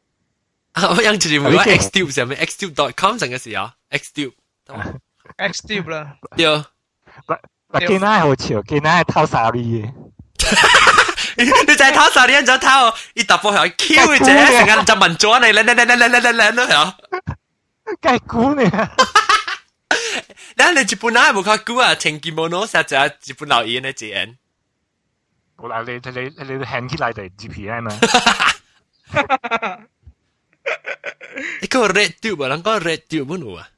啊，我用住每个 Xtube 上面 Xtube.com 成嘅时候，Xtube 啦，对。不不，见奶好笑，见奶系偷沙哩嘅。你就系偷沙哩，然之后偷，伊突破系 Q 嘅啫，成日就问咗你，你你你你你你你咯，系。计估你啊！ 咱你日本人冇看久啊，穿着物实在日本老嘢呢只人。冇啦，你你你hand起来就 GPI 嘛。你个 red tube 啊，人讲 red tube 冇有啊？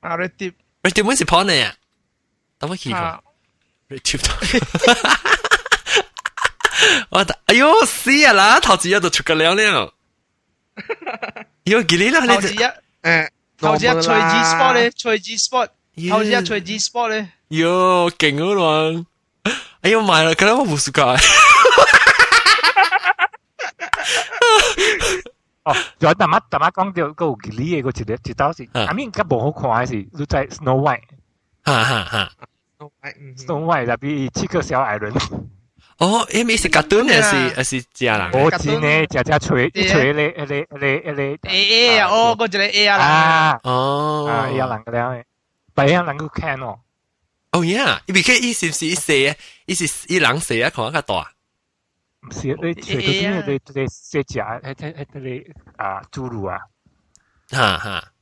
啊 red tube。 red tube 系 porn 啊？等我见过 red tube。我哎呦死啊啦！头先有度出个了了。 有几年啦？头一你诶， 头一随 G sport 咧，随 G sport，耶头一随 G sport 咧，哟劲啊嘛！哎呀买啦，可能我冇暑假。哦，仲有淡仔淡仔讲到个有吉利嘅个一个一道是，啊阿面较无好看嘅是，你在 Snow White。哈哈哈！ Snow White 入边七个小矮人， 哦，因为是 cartoon 还是还是假人？我真嘅只只吹一吹咧，一咧一咧一咧 A A 啊，哦，嗰只咧 A 啊啦，啊哦，啊，一样人嘅咧，但系一人个 can 哦，哦呀，因为佢意思是一写，意思一人写啊，可能较大。唔是你吹到边你你写只喺喺喺你啊侏儒啊，哈哈，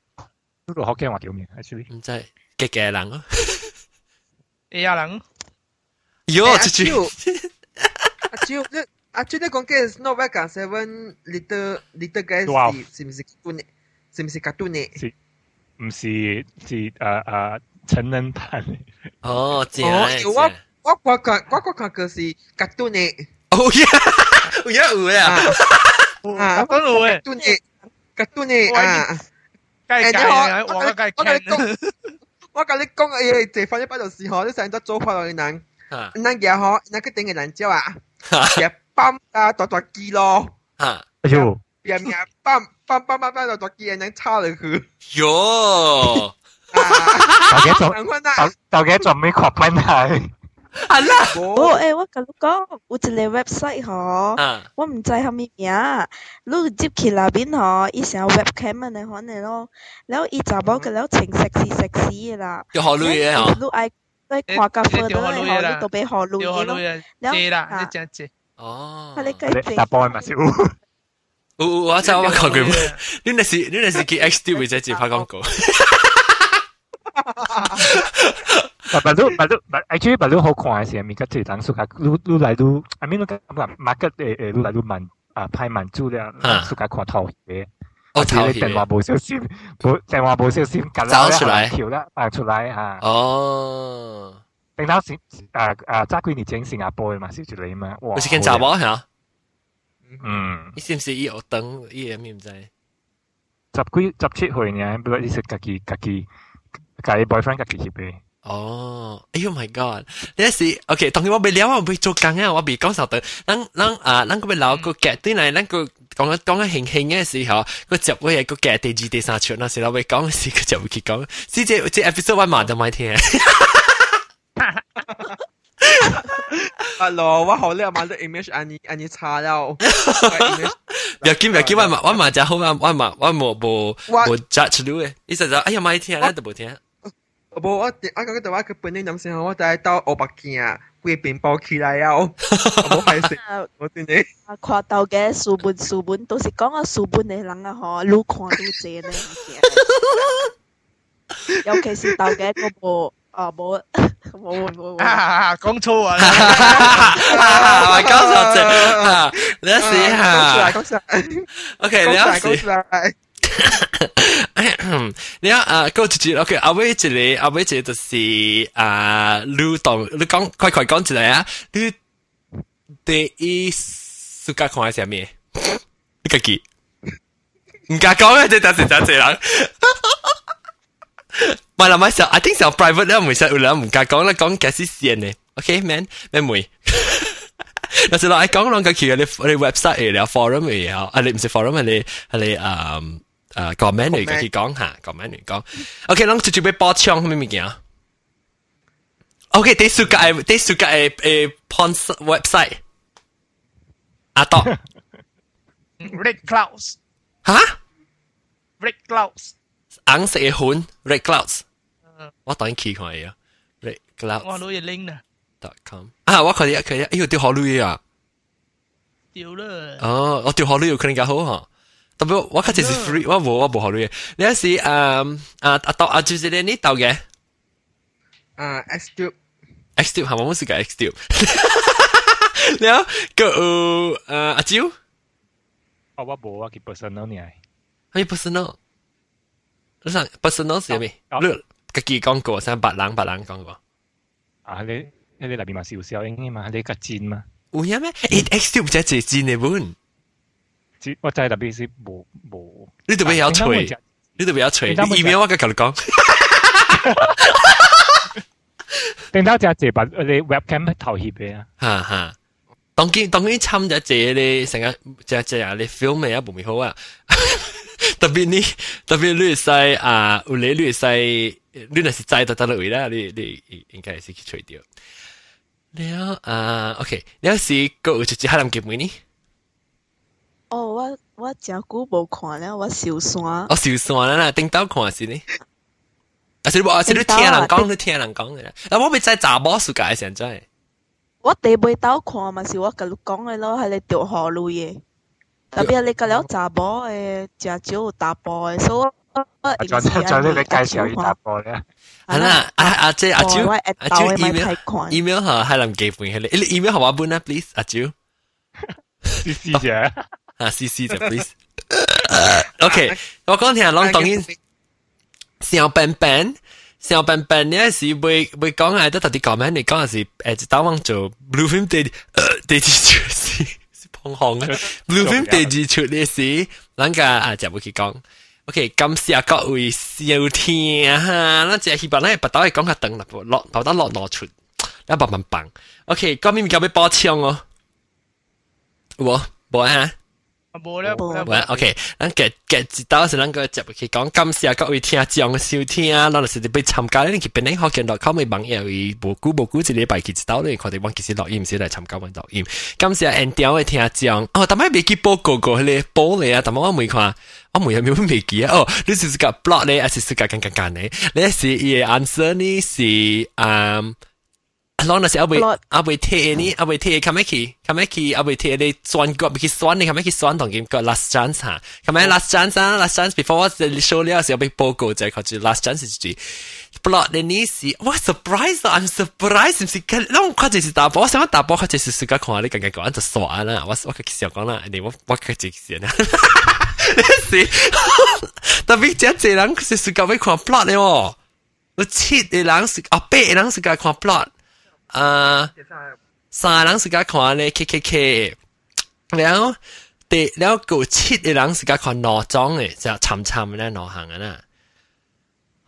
侏儒好惊话叫咩？actually 唔知嘅嘅人咯。 A 啊人，哟，阿猪 猪，阿超，你阿超你讲嘅 Snow White 同 Seven Little Little Guys Dwarf 是是唔是 cartoon 嘅？是唔是 cartoon 嘅？唔是是诶诶成人版，哦，正哦，正有我我我看我我看嘅是 cartoon 嘅，哦呀，有呀有呀，啊，讲到诶， cartoon 嘅 cartoon 嘅啊。梗系计啊，我梗系我跟你 can，讲，我跟你讲嘅嘢，地方一摆就是嗬，你成日都做法落去人，哈人嘢嗬，人佢顶嘅人之后啊， 哈嘢泵啊，大大机咯，哈，哎呦，嘢嘢泵泵泵泵泵大大机，人插落去，哟，啊，大家仲人款啊，大大家仲未确认系，啊啦，哦，诶，我甲你讲，有一个 website 嗬，啊，我唔知系咩名，你接起内边嗬，伊成 webcam 嘅嚟款嘅咯，然后伊查某嘅了情 sexy sexy 嘅啦，有好女嘅嗬， 你爱你看甲 further 嘅嗬，你都俾学女嘅咯，掉好女啊，借啦，你正借，哦，系你计借你大波咪少，有有我知我看过，你那是你那是叫 X 调或者接拍广告，但系都但都但 actually 但都好看嘅时，咪个即系等数下，你你嚟到，I mean 你咁讲，market 诶诶，你嚟到问啊派问资料，数下看头嘅。 我头你电话冇小心，冇电话冇小心，找出来条啦，啊出来吓。哦，等到先，啊啊，揸几年前新加坡嘅嘛，是住你嘛，哇！我是见查某吓，嗯，你是唔是伊学等伊个咩唔知？十几十七岁呢，不过你是家己家己家己 boyfriend 家己翕嘅。 哦，哎呦 my god！你是 OK，当然我未了，我未做工啊，我未讲实的。咱咱啊，咱个要留个 get 对嚟，咱个讲紧讲紧兴兴嘅时候，个接会系个 get 第二第三场那时候，未讲嘅时个就会去讲。是这这 episode 我慢就咪听。啊咯，我好叻，买咗 image 安尼安尼查了，唔要紧唔要紧，我嘛我嘛就好啊，我嘛我冇冇冇 judge 到嘅，意思就哎呀咪听，咱都冇听。 无我我讲嘅话，佢本嚟谂先，我带到欧北京啊，佢边包起来啊，我冇系食，啊我真系。啊看到嘅书本书本，都是讲个书本嘅人啊，嗬，愈看愈正咧，尤其是到嘅嗰部啊冇冇冇冇。啊，讲粗啊，我讲错啫，你一试下讲出嚟， ，OK，讲出嚟，你一讲试出。嚟。 你啊，啊，嗰一节 OK，后尾一个，后尾一个就是啊，你当你讲快快讲一嚟啊！你第一暑假看系啥咩？你家己唔敢讲嘅，即系是真系人。唔系啦，咪上，I think 上 private 咧，唔系有人唔敢讲啦，讲嘅是线嘅，OK，man，咩妹？但是我爱讲两个佢嘅你你 website 嚟啦，forum 嚟啊，啊你唔是 forum 系你系你啊。 诶 comment 嚟嘅，佢讲下 comment 嚟讲。OK，咱直接要补充咩物件？OK，第暑假诶，第暑假诶诶 porn website。阿多 Red Clouds，吓， Red Clouds，红色嘅款 Red Clouds。我当然去看嘅啊，Red 我 Clouds 攞嘢拎啊， dot com。啊，我看啲佢，哎呦，掉好女啊！掉啦，哦，我掉好女有可能较好嗬。 特别我开始是 free，我冇我冇好女嘅。你系是诶啊阿多阿就是你呢度嘅。啊，X Tube X Tube 系咪冇事嘅 X Tube？然后个诶阿蕉，哦，我冇啊，佢 personal 呢系 personal，你想 personal 是咩？你自己讲过，想白冷白冷讲过。啊，你你里边嘛少少应该嘛，你个战嘛，有影咩？诶 X Tube 真系真嘅本， 我真系特别是冇冇 你特别有吹，你特别有吹，你 email 我嘅同你讲。定到只借把你 webcam 头翕嘅啊，哈哈。当然当然参咗借你成日只只啊，你 film 咪一部咪好啊。特别你特别你系啊，有你你系你那是在得得落位啦，你你应该是去吹掉。了啊，OK，了是个有一只海南结尾呢？ 哦，我我真久无看了，我受山。我受山啦，顶到看是呢。啊，是你啊，是你听人讲，你听人讲嘅啦。啊，我咪在查某世界现在。我第未到看嘛，是我甲你讲嘅咯，系你调河路嘅。特别你甲了查某诶，真少有打波嘅，所以我再再你介绍一打波咧。系啦，阿阿姐阿蕉阿蕉 email 看 email 吓系林记半嘅你，你 email 系我本啦，please 阿蕉。试试啫。 啊，试试就 please。OK，我讲听讲当然。小笨笨，小笨笨呢是会会讲系得特啲讲咩？你讲系是诶，就打往做 blue film 第第二出是是碰行啊，blue film 第二出呢是，咱个啊就会去讲。OK，感谢各位收听哈，咱只希望咱把刀系讲下等啦，落把刀落落出，一百万棒。OK，今年交俾包枪哦，我冇哈。 冇咧，冇咧。OK，咱嘅嘅知道是咱个接去讲，感谢各位听众嘅收听啊，咱就是被参加咧，去边啲学见到 com 嘅网页会无久无久一礼拜去知道咧，佢哋揾其实录音先嚟参加揾录音。感谢 N 调嘅听众，哦，但系未记报告过咧，报嚟啊，但系我未看。我冇有冇未记啊？哦，你是个 blog 咧，还是是个更更简咧？你是伊嘅 answer 呢是嗯。 攞那时阿会阿会贴你，阿会贴 come 去 come 去，阿会贴你选个，去选你 come 去选同佢个 last chance 吓，come last chance 啊，last chance before 我 show 了时候被报告就系佢住 last chance 是住。plot 你呢是，哇 surprise 啊！I'm surprise 唔是，咁我就是打波，我想打波，佢就是世界看你更加讲就傻啦，我我佢时候讲啦，你我我佢自己啦，你是特别真系人佢是世界会看 plot 咧喎，我七嘅人是啊八嘅人世界看 plot。 啊，三人是家看咧 K K K，然后第然后个七嘅人是家看罗庄嘅，就沉沉咧罗行嘅啦。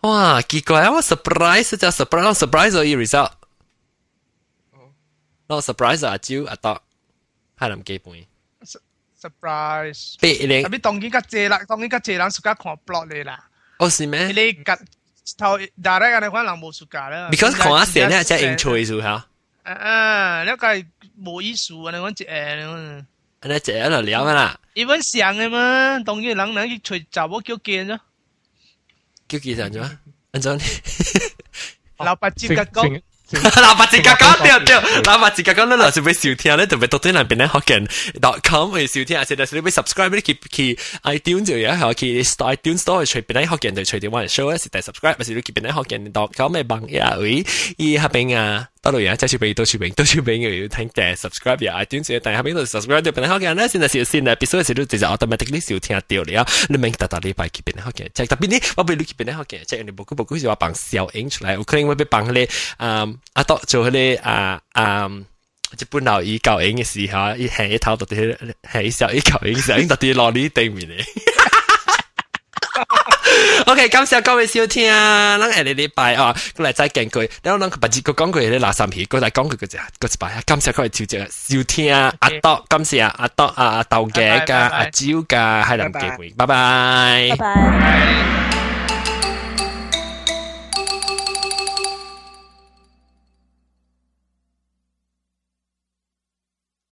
哇，奇怪，我 surprise 就 surprise surprise 咗啲 result，我 surprise 阿蕉阿多系林基本。surprise，别你，特别当然家借啦，当然家借人是家看 blog 嚟啦。哦，是咩？你夹。 头 direct 你可能冇暑假啦。because 看下线咧，即系 intro 数吓。啊啊，你个冇意思啊！你讲只诶，你只喺度聊噶啦。伊本上嘅嘛，当然人人去随查某叫见咗。叫几阵咗？安怎？老八折嘅讲。 嗱，八字格講掉掉，嗱八字格講咧，嗱就俾收聽咧，特別到對人邊咧學緊 .com 去收聽，而且係你俾 subscribe 咧，去去 iTunes 就有係去 iTunes Store 隨便咧學緊，就隨條我嚟 show 咧，是第 subscribe，或是你邊咧學緊 .com 嘅網頁位，依下邊啊。到留言，再去评，多去评，多去评，有有听的，subscribe 呀，iTunes 也等下评论，subscribe 就变好看了。现在是新的，比说是都直接 automatically 收听掉了，你们达到礼拜去变好看。再特别呢，我不录去变好看，再你不顾不顾是话帮小英出来，我可能会被帮嘞，嗯，多做，啊啊。一般留意教英嘅时候，一起一头到啲，系时候一教英时候，英特落呢啲面嚟。OK，感謝各位收聽，咱下個禮拜啊，過來再見佢。然後咱把幾個講句啲垃圾皮，過來講句嗰隻，嗰一擺。感謝各位收聽，收聽阿多，感謝阿多啊阿豆嘅，加阿蕉嘅，系林機會，拜拜，拜拜。